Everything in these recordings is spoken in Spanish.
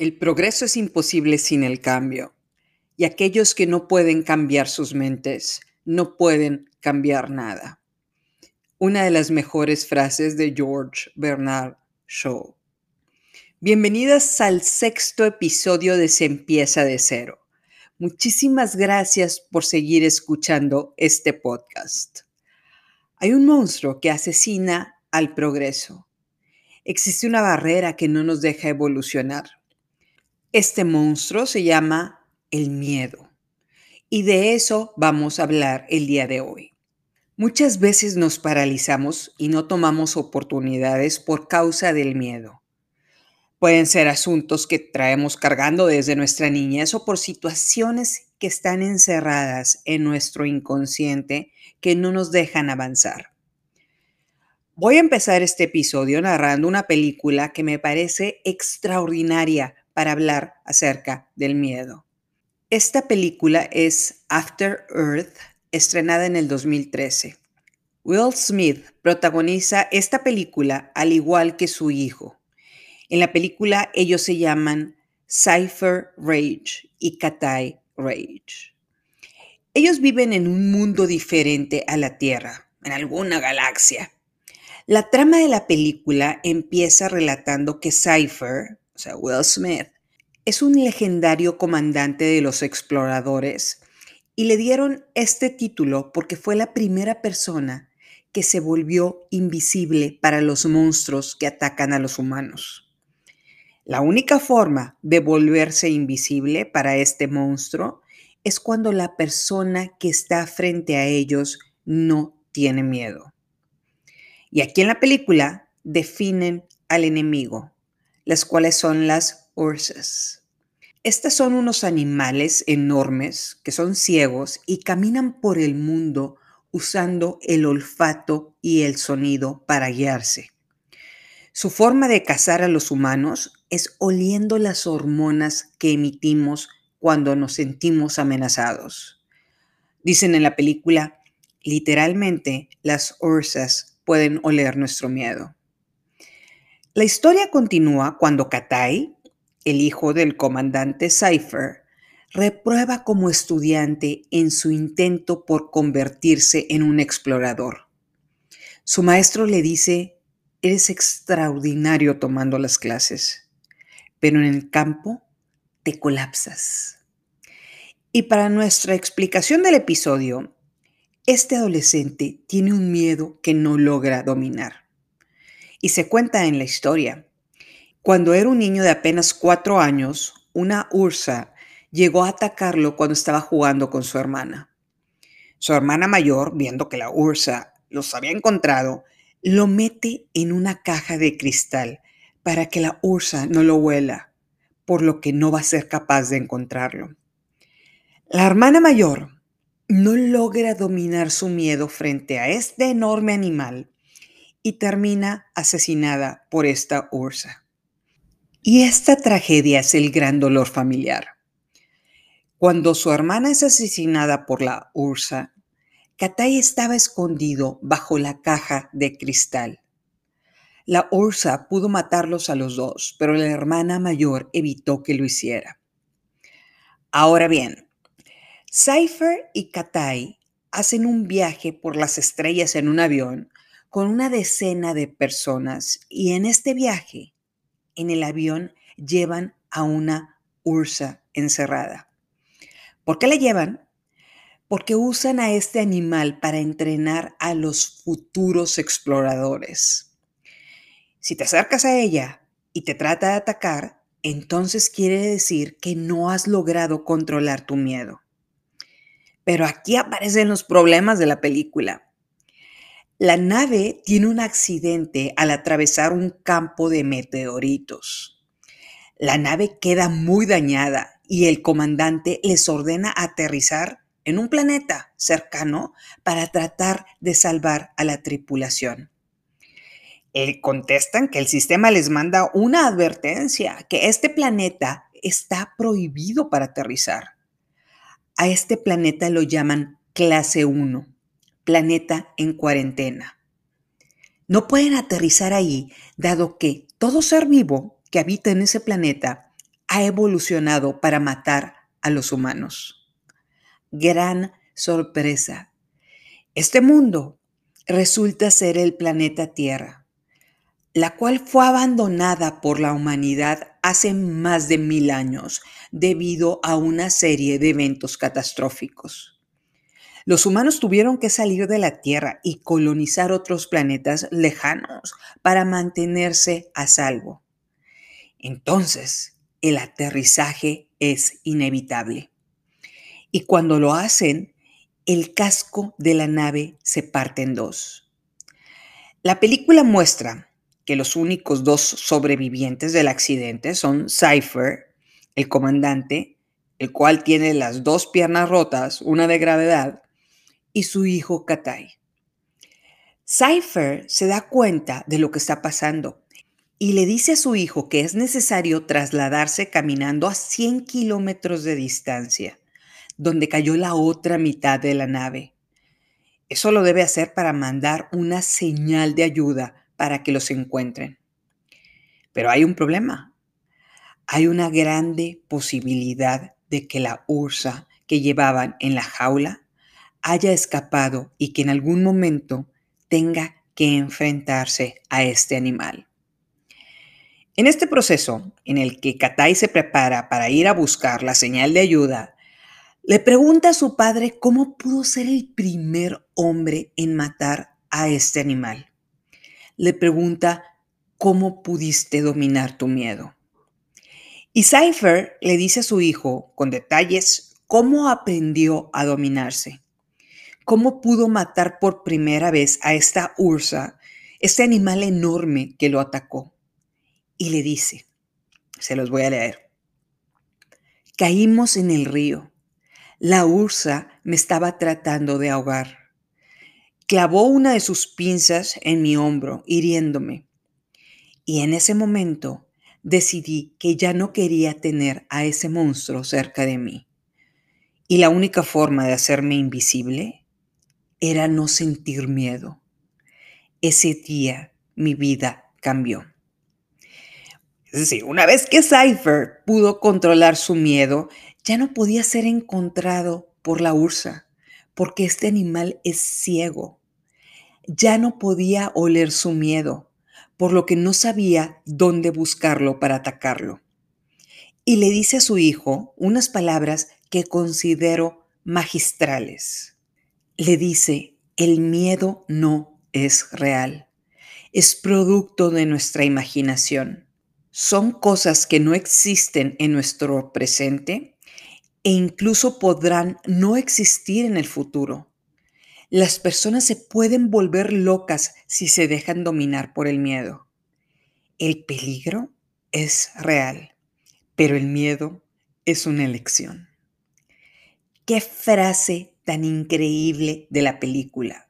El progreso es imposible sin el cambio, y aquellos que no pueden cambiar sus mentes no pueden cambiar nada. Una de las mejores frases de George Bernard Shaw. Bienvenidas al sexto episodio de Se empieza de cero. Muchísimas gracias por seguir escuchando este podcast. Hay un monstruo que asesina al progreso. Existe una barrera que no nos deja evolucionar. Este monstruo se llama el miedo. Y de eso vamos a hablar el día de hoy. Muchas veces nos paralizamos y no tomamos oportunidades por causa del miedo. Pueden ser asuntos que traemos cargando desde nuestra niñez o por situaciones que están encerradas en nuestro inconsciente que no nos dejan avanzar. Voy a empezar este episodio narrando una película que me parece extraordinaria para hablar acerca del miedo. Esta película es After Earth, estrenada en el 2013. Will Smith protagoniza esta película al igual que su hijo. En la película ellos se llaman Cypher Rage y Katai Rage. Ellos viven en un mundo diferente a la Tierra, en alguna galaxia. La trama de la película empieza relatando que Cypher, o sea, Will Smith, es un legendario comandante de los exploradores y le dieron este título porque fue la primera persona que se volvió invisible para los monstruos que atacan a los humanos. La única forma de volverse invisible para este monstruo es cuando la persona que está frente a ellos no tiene miedo. Y aquí en la película definen al enemigo, las cuales son las ursas. Estas son unos animales enormes que son ciegos y caminan por el mundo usando el olfato y el sonido para guiarse. Su forma de cazar a los humanos es oliendo las hormonas que emitimos cuando nos sentimos amenazados. Dicen en la película, literalmente las ursas pueden oler nuestro miedo. La historia continúa cuando Katai, el hijo del comandante Cypher, reprueba como estudiante en su intento por convertirse en un explorador. Su maestro le dice, eres extraordinario tomando las clases, pero en el campo te colapsas. Y para nuestra explicación del episodio, este adolescente tiene un miedo que no logra dominar. Y se cuenta en la historia. Cuando era un niño de apenas cuatro años, una ursa llegó a atacarlo cuando estaba jugando con su hermana. Su hermana mayor, viendo que la ursa los había encontrado, lo mete en una caja de cristal para que la ursa no lo huela, por lo que no va a ser capaz de encontrarlo. La hermana mayor no logra dominar su miedo frente a este enorme animal y termina asesinada por esta ursa. Y esta tragedia es el gran dolor familiar. Cuando su hermana es asesinada por la ursa, Katai estaba escondido bajo la caja de cristal. La ursa pudo matarlos a los dos, pero la hermana mayor evitó que lo hiciera. Ahora bien, Cypher y Katai hacen un viaje por las estrellas en un avión con una decena de personas y en este viaje, en el avión, llevan a una ursa encerrada. ¿Por qué la llevan? Porque usan a este animal para entrenar a los futuros exploradores. Si te acercas a ella y te trata de atacar, entonces quiere decir que no has logrado controlar tu miedo. Pero aquí aparecen los problemas de la película. La nave tiene un accidente al atravesar un campo de meteoritos. La nave queda muy dañada y el comandante les ordena aterrizar en un planeta cercano para tratar de salvar a la tripulación. Eh, contestan que el sistema les manda una advertencia, que este planeta está prohibido para aterrizar. A este planeta lo llaman clase 1 planeta en cuarentena. No pueden aterrizar ahí, dado que todo ser vivo que habita en ese planeta ha evolucionado para matar a los humanos. Gran sorpresa. Este mundo resulta ser el planeta Tierra, la cual fue abandonada por la humanidad hace más de mil años debido a una serie de eventos catastróficos. Los humanos tuvieron que salir de la Tierra y colonizar otros planetas lejanos para mantenerse a salvo. Entonces, el aterrizaje es inevitable. Y cuando lo hacen, el casco de la nave se parte en dos. La película muestra que los únicos dos sobrevivientes del accidente son Cypher, el comandante, el cual tiene las dos piernas rotas, una de gravedad, y su hijo Katai. Cypher se da cuenta de lo que está pasando y le dice a su hijo que es necesario trasladarse caminando a 100 kilómetros de distancia, donde cayó la otra mitad de la nave. Eso lo debe hacer para mandar una señal de ayuda para que los encuentren. Pero hay un problema. Hay una grande posibilidad de que la ursa que llevaban en la jaula haya escapado y que en algún momento tenga que enfrentarse a este animal. En este proceso, en el que Katai se prepara para ir a buscar la señal de ayuda, le pregunta a su padre cómo pudo ser el primer hombre en matar a este animal. Le pregunta cómo pudiste dominar tu miedo. Y Cypher le dice a su hijo, con detalles, cómo aprendió a dominarse, cómo pudo matar por primera vez a esta ursa, este animal enorme que lo atacó y le dice, se los voy a leer, caímos en el río. La ursa me estaba tratando de ahogar. Clavó una de sus pinzas en mi hombro, hiriéndome. Y en ese momento decidí que ya no quería tener a ese monstruo cerca de mí. Y la única forma de hacerme invisible era no sentir miedo. Ese día mi vida cambió. Es decir, una vez que Cypher pudo controlar su miedo, ya no podía ser encontrado por la ursa, porque este animal es ciego. Ya no podía oler su miedo, por lo que no sabía dónde buscarlo para atacarlo. Y le dice a su hijo unas palabras que considero magistrales. Le dice, el miedo no es real, es producto de nuestra imaginación son cosas que no existen en nuestro presente e incluso podrán no existir en el futuro. Las personas se pueden volver locas si se dejan dominar por el miedo. El peligro es real, pero el miedo es una elección. Qué frase tan increíble de la película.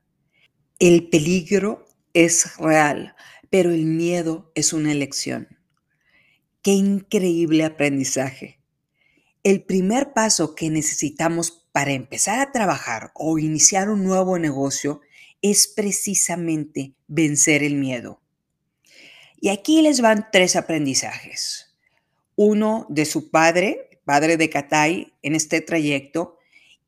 El peligro es real, pero el miedo es una elección. Qué increíble aprendizaje. El primer paso que necesitamos para empezar a trabajar o iniciar un nuevo negocio es precisamente vencer el miedo. Y aquí les van tres aprendizajes. Uno de su padre, padre de Katai, en este trayecto,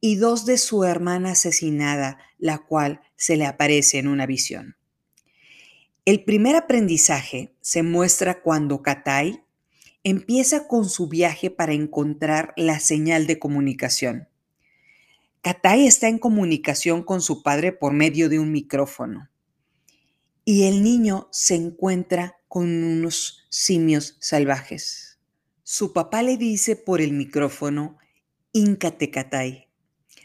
y dos de su hermana asesinada, la cual se le aparece en una visión. El primer aprendizaje se muestra cuando Katai empieza con su viaje para encontrar la señal de comunicación. Katai está en comunicación con su padre por medio de un micrófono y el niño se encuentra con unos simios salvajes. Su papá le dice por el micrófono, Íncate Katai,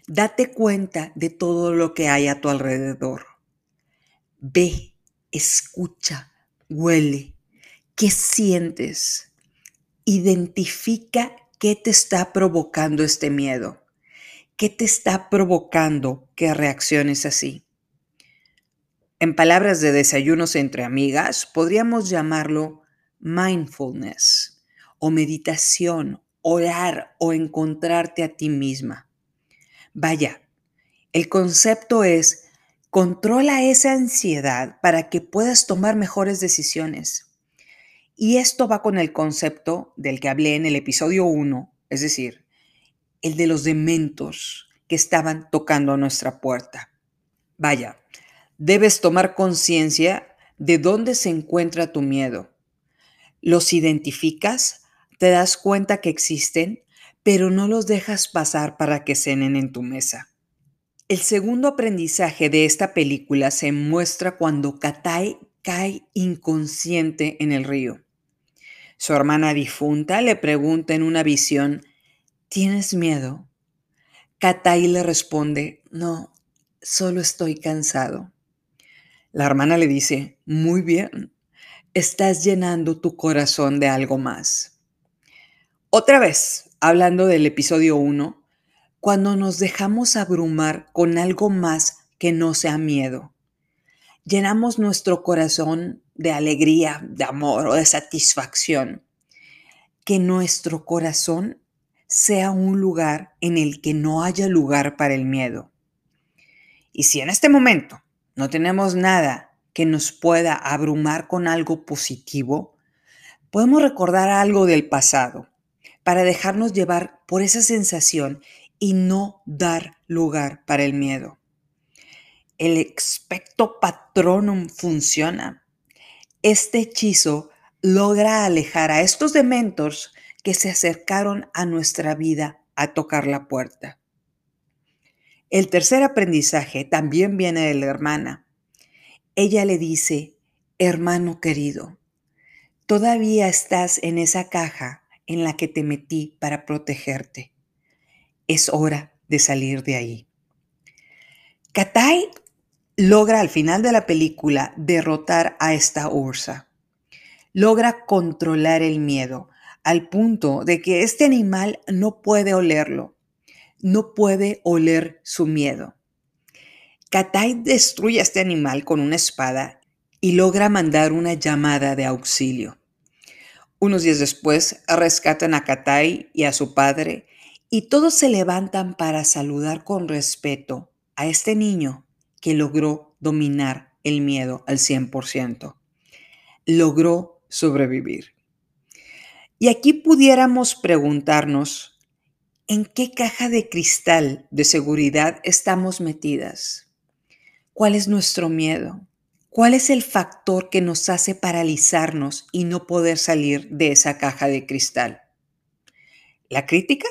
date cuenta de todo lo que hay a tu alrededor. Ve, escucha, huele, ¿qué sientes? Identifica qué te está provocando este miedo. ¿Qué te está provocando que reacciones así? En palabras de desayunos entre amigas, podríamos llamarlo mindfulness o meditación, orar o encontrarte a ti misma. Vaya, el concepto es controla esa ansiedad para que puedas tomar mejores decisiones Y esto va con el concepto del que hablé en el episodio 1, es decir, el de los dementos que estaban tocando a nuestra puerta. Vaya, debes tomar conciencia de dónde se encuentra tu miedo. Los identificas, te das cuenta que existen, pero no los dejas pasar para que cenen en tu mesa. El segundo aprendizaje de esta película se muestra cuando Katai cae inconsciente en el río. Su hermana difunta le pregunta en una visión, ¿tienes miedo? Katai le responde, no, solo estoy cansado. La hermana le dice, muy bien, estás llenando tu corazón de algo más. Otra vez, hablando del episodio 1, cuando nos dejamos abrumar con algo más que no sea miedo, llenamos nuestro corazón de alegría, de amor o de satisfacción. Que nuestro corazón sea un lugar en el que no haya lugar para el miedo. Y si en este momento no tenemos nada que nos pueda abrumar con algo positivo, podemos recordar algo del pasado para dejarnos llevar por esa sensación y no dar lugar para el miedo. El expecto patronum funciona. Este hechizo logra alejar a estos dementos que se acercaron a nuestra vida a tocar la puerta. El tercer aprendizaje también viene de la hermana. Ella le dice, hermano querido, todavía estás en esa caja en la que te metí para protegerte. Es hora de salir de ahí. Katai logra al final de la película derrotar a esta Ursa. Logra controlar el miedo al punto de que este animal no puede olerlo no puede oler su miedo. Katai destruye a este animal con una espada y logra mandar una llamada de auxilio. Unos días después rescatan a Katai y a su padre y todos se levantan para saludar con respeto a este niño que logró dominar el miedo al 100%. Logró sobrevivir. Y aquí pudiéramos preguntarnos, ¿En qué caja de cristal de seguridad estamos metidas? ¿Cuál es nuestro miedo? ¿Cuál es el factor que nos hace paralizarnos y no poder salir de esa caja de cristal? ¿La crítica?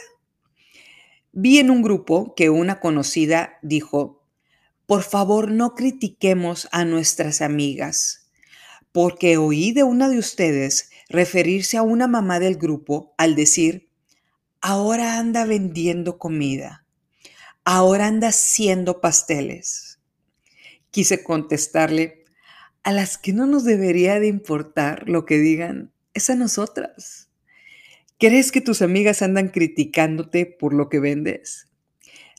Vi en un grupo que una conocida dijo, por favor no critiquemos a nuestras amigas, porque oí de una de ustedes referirse a una mamá del grupo al decir, ahora anda vendiendo comida, ahora anda haciendo pasteles. Quise contestarle, a las que no nos debería de importar lo que digan, es a nosotras. ¿Crees que tus amigas andan criticándote por lo que vendes?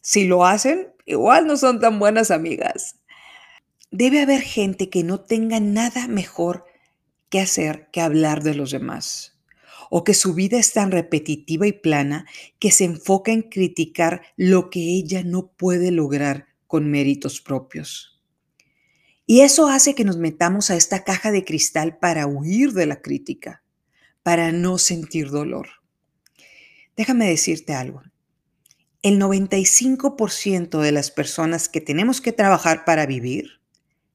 Si lo hacen, igual no son tan buenas amigas. Debe haber gente que no tenga nada mejor que hacer que hablar de los demás o que su vida es tan repetitiva y plana que se enfoca en criticar lo que ella no puede lograr con méritos propios. Y eso hace que nos metamos a esta caja de cristal para huir de la crítica, para no sentir dolor. Déjame decirte algo. El 95% de las personas que tenemos que trabajar para vivir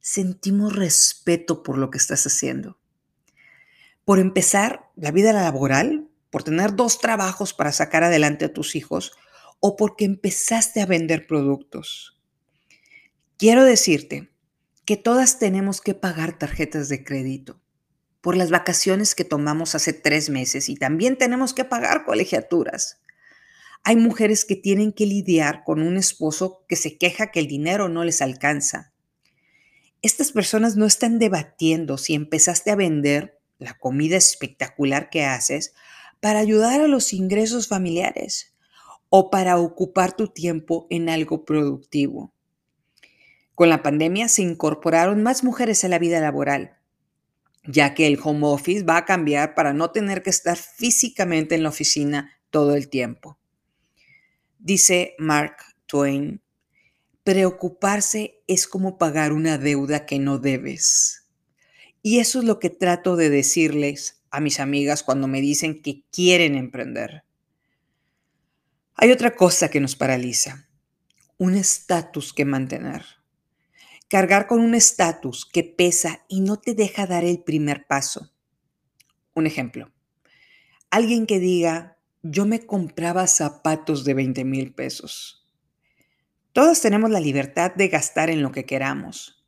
sentimos respeto por lo que estás haciendo por empezar la vida laboral, por tener dos trabajos para sacar adelante a tus hijos o porque empezaste a vender productos. Quiero decirte que todas tenemos que pagar tarjetas de crédito por las vacaciones que tomamos hace tres meses y también tenemos que pagar colegiaturas. Hay mujeres que tienen que lidiar con un esposo que se queja que el dinero no les alcanza. Estas personas no están debatiendo si empezaste a vender la comida espectacular que haces para ayudar a los ingresos familiares o para ocupar tu tiempo en algo productivo. Con la pandemia se incorporaron más mujeres a la vida laboral, ya que el home office va a cambiar para no tener que estar físicamente en la oficina todo el tiempo. Dice Mark Twain, preocuparse es como pagar una deuda que no debes. Y eso es lo que trato de decirles a mis amigas cuando me dicen que quieren emprender. Hay otra cosa que nos paraliza, un estatus que mantener. Cargar con un estatus que pesa y no te deja dar el primer paso. Un ejemplo, alguien que diga, yo me compraba zapatos de 20 mil pesos. Todos tenemos la libertad de gastar en lo que queramos,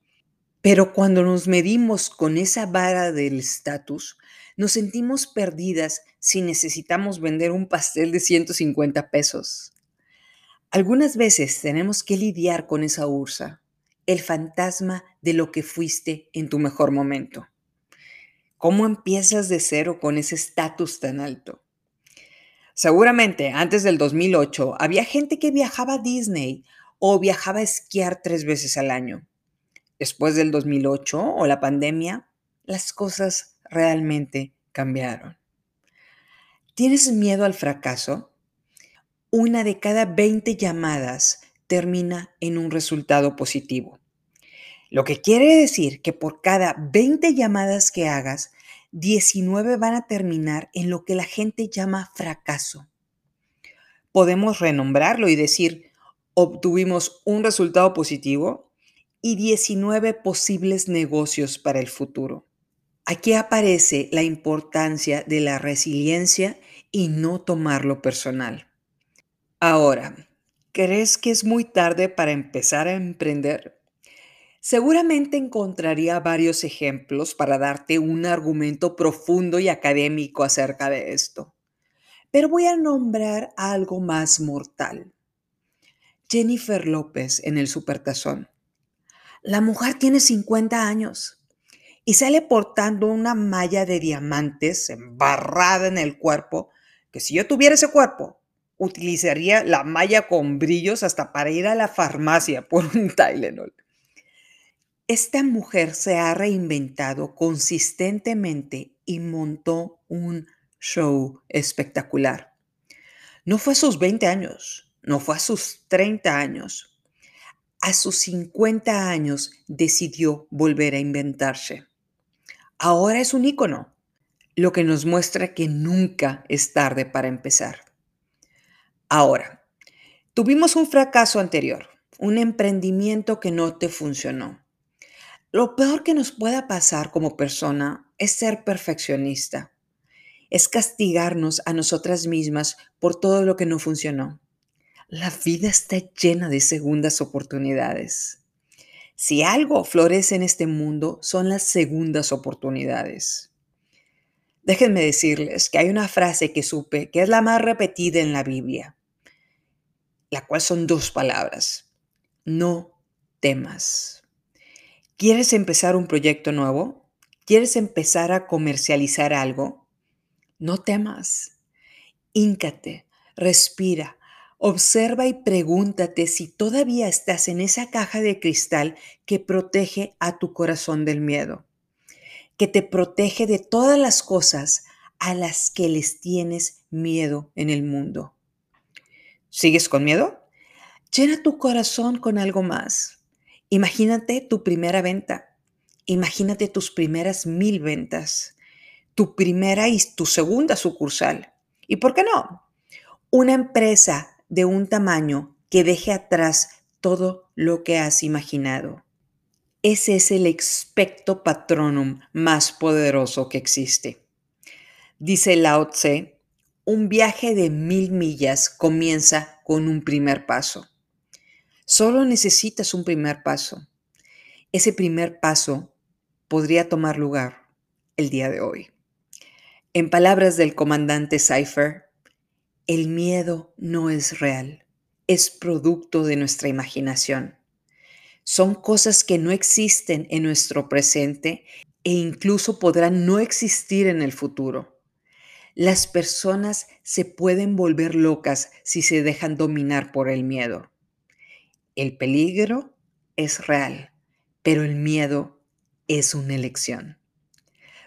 pero cuando nos medimos con esa vara del estatus, nos sentimos perdidas si necesitamos vender un pastel de 150 pesos. Algunas veces tenemos que lidiar con esa ursa, el fantasma de lo que fuiste en tu mejor momento. ¿Cómo empiezas de cero con ese estatus tan alto? Seguramente antes del 2008 había gente que viajaba a Disney o viajaba a esquiar tres veces al año. Después del 2008 o la pandemia, las cosas realmente cambiaron. ¿Tienes miedo al fracaso? Una de cada 20 llamadas termina en un resultado positivo. Lo que quiere decir que por cada 20 llamadas que hagas, 19 van a terminar en lo que la gente llama fracaso. Podemos renombrarlo y decir, obtuvimos un resultado positivo y 19 posibles negocios para el futuro. Aquí aparece la importancia de la resiliencia y no tomarlo personal. Ahora, ¿crees que es muy tarde para empezar a emprender? Seguramente encontraría varios ejemplos para darte un argumento profundo y académico acerca de esto, pero voy a nombrar algo más mortal. Jennifer López en el Supertazón. La mujer tiene 50 años y sale portando una malla de diamantes embarrada en el cuerpo, que si yo tuviera ese cuerpo, utilizaría la malla con brillos hasta para ir a la farmacia por un Tylenol. Esta mujer se ha reinventado consistentemente y montó un show espectacular. No fue a sus 20 años, no fue a sus 30 años. A sus 50 años decidió volver a inventarse. Ahora es un ícono, lo que nos muestra que nunca es tarde para empezar. Ahora, tuvimos un fracaso anterior, un emprendimiento que no te funcionó. Lo peor que nos pueda pasar como persona es ser perfeccionista, es castigarnos a nosotras mismas por todo lo que no funcionó. La vida está llena de segundas oportunidades. Si algo florece en este mundo son las segundas oportunidades. Déjenme decirles que hay una frase que supe que es la más repetida en la Biblia, la cual son dos palabras. No temas. ¿Quieres empezar un proyecto nuevo? ¿Quieres empezar a comercializar algo? No temas. Híncate, respira, observa y pregúntate si todavía estás en esa caja de cristal que protege a tu corazón del miedo, que te protege de todas las cosas a las que les tienes miedo en el mundo. ¿Sigues con miedo? Llena tu corazón con algo más. Imagínate tu primera venta. Imagínate tus primeras mil ventas. Tu primera y tu segunda sucursal. ¿Y por qué no? Una empresa de un tamaño que deje atrás todo lo que has imaginado. Ese es el expecto patronum más poderoso que existe. Dice Lao Tse, un viaje de mil millas comienza con un primer paso. Solo necesitas un primer paso. Ese primer paso podría tomar lugar el día de hoy. En palabras del comandante Cypher, el miedo no es real, es producto de nuestra imaginación. Son cosas que no existen en nuestro presente e incluso podrán no existir en el futuro. Las personas se pueden volver locas si se dejan dominar por el miedo. El peligro es real, pero el miedo es una elección.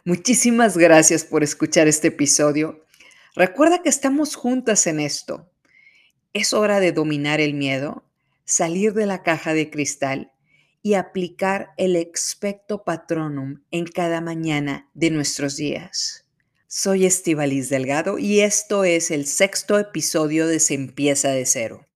Muchísimas gracias por escuchar este episodio. Recuerda que estamos juntas en esto. Es hora de dominar el miedo, salir de la caja de cristal y aplicar el expecto patronum en cada mañana de nuestros días. Soy Estivalis Delgado y esto es el sexto episodio de Se empieza de cero.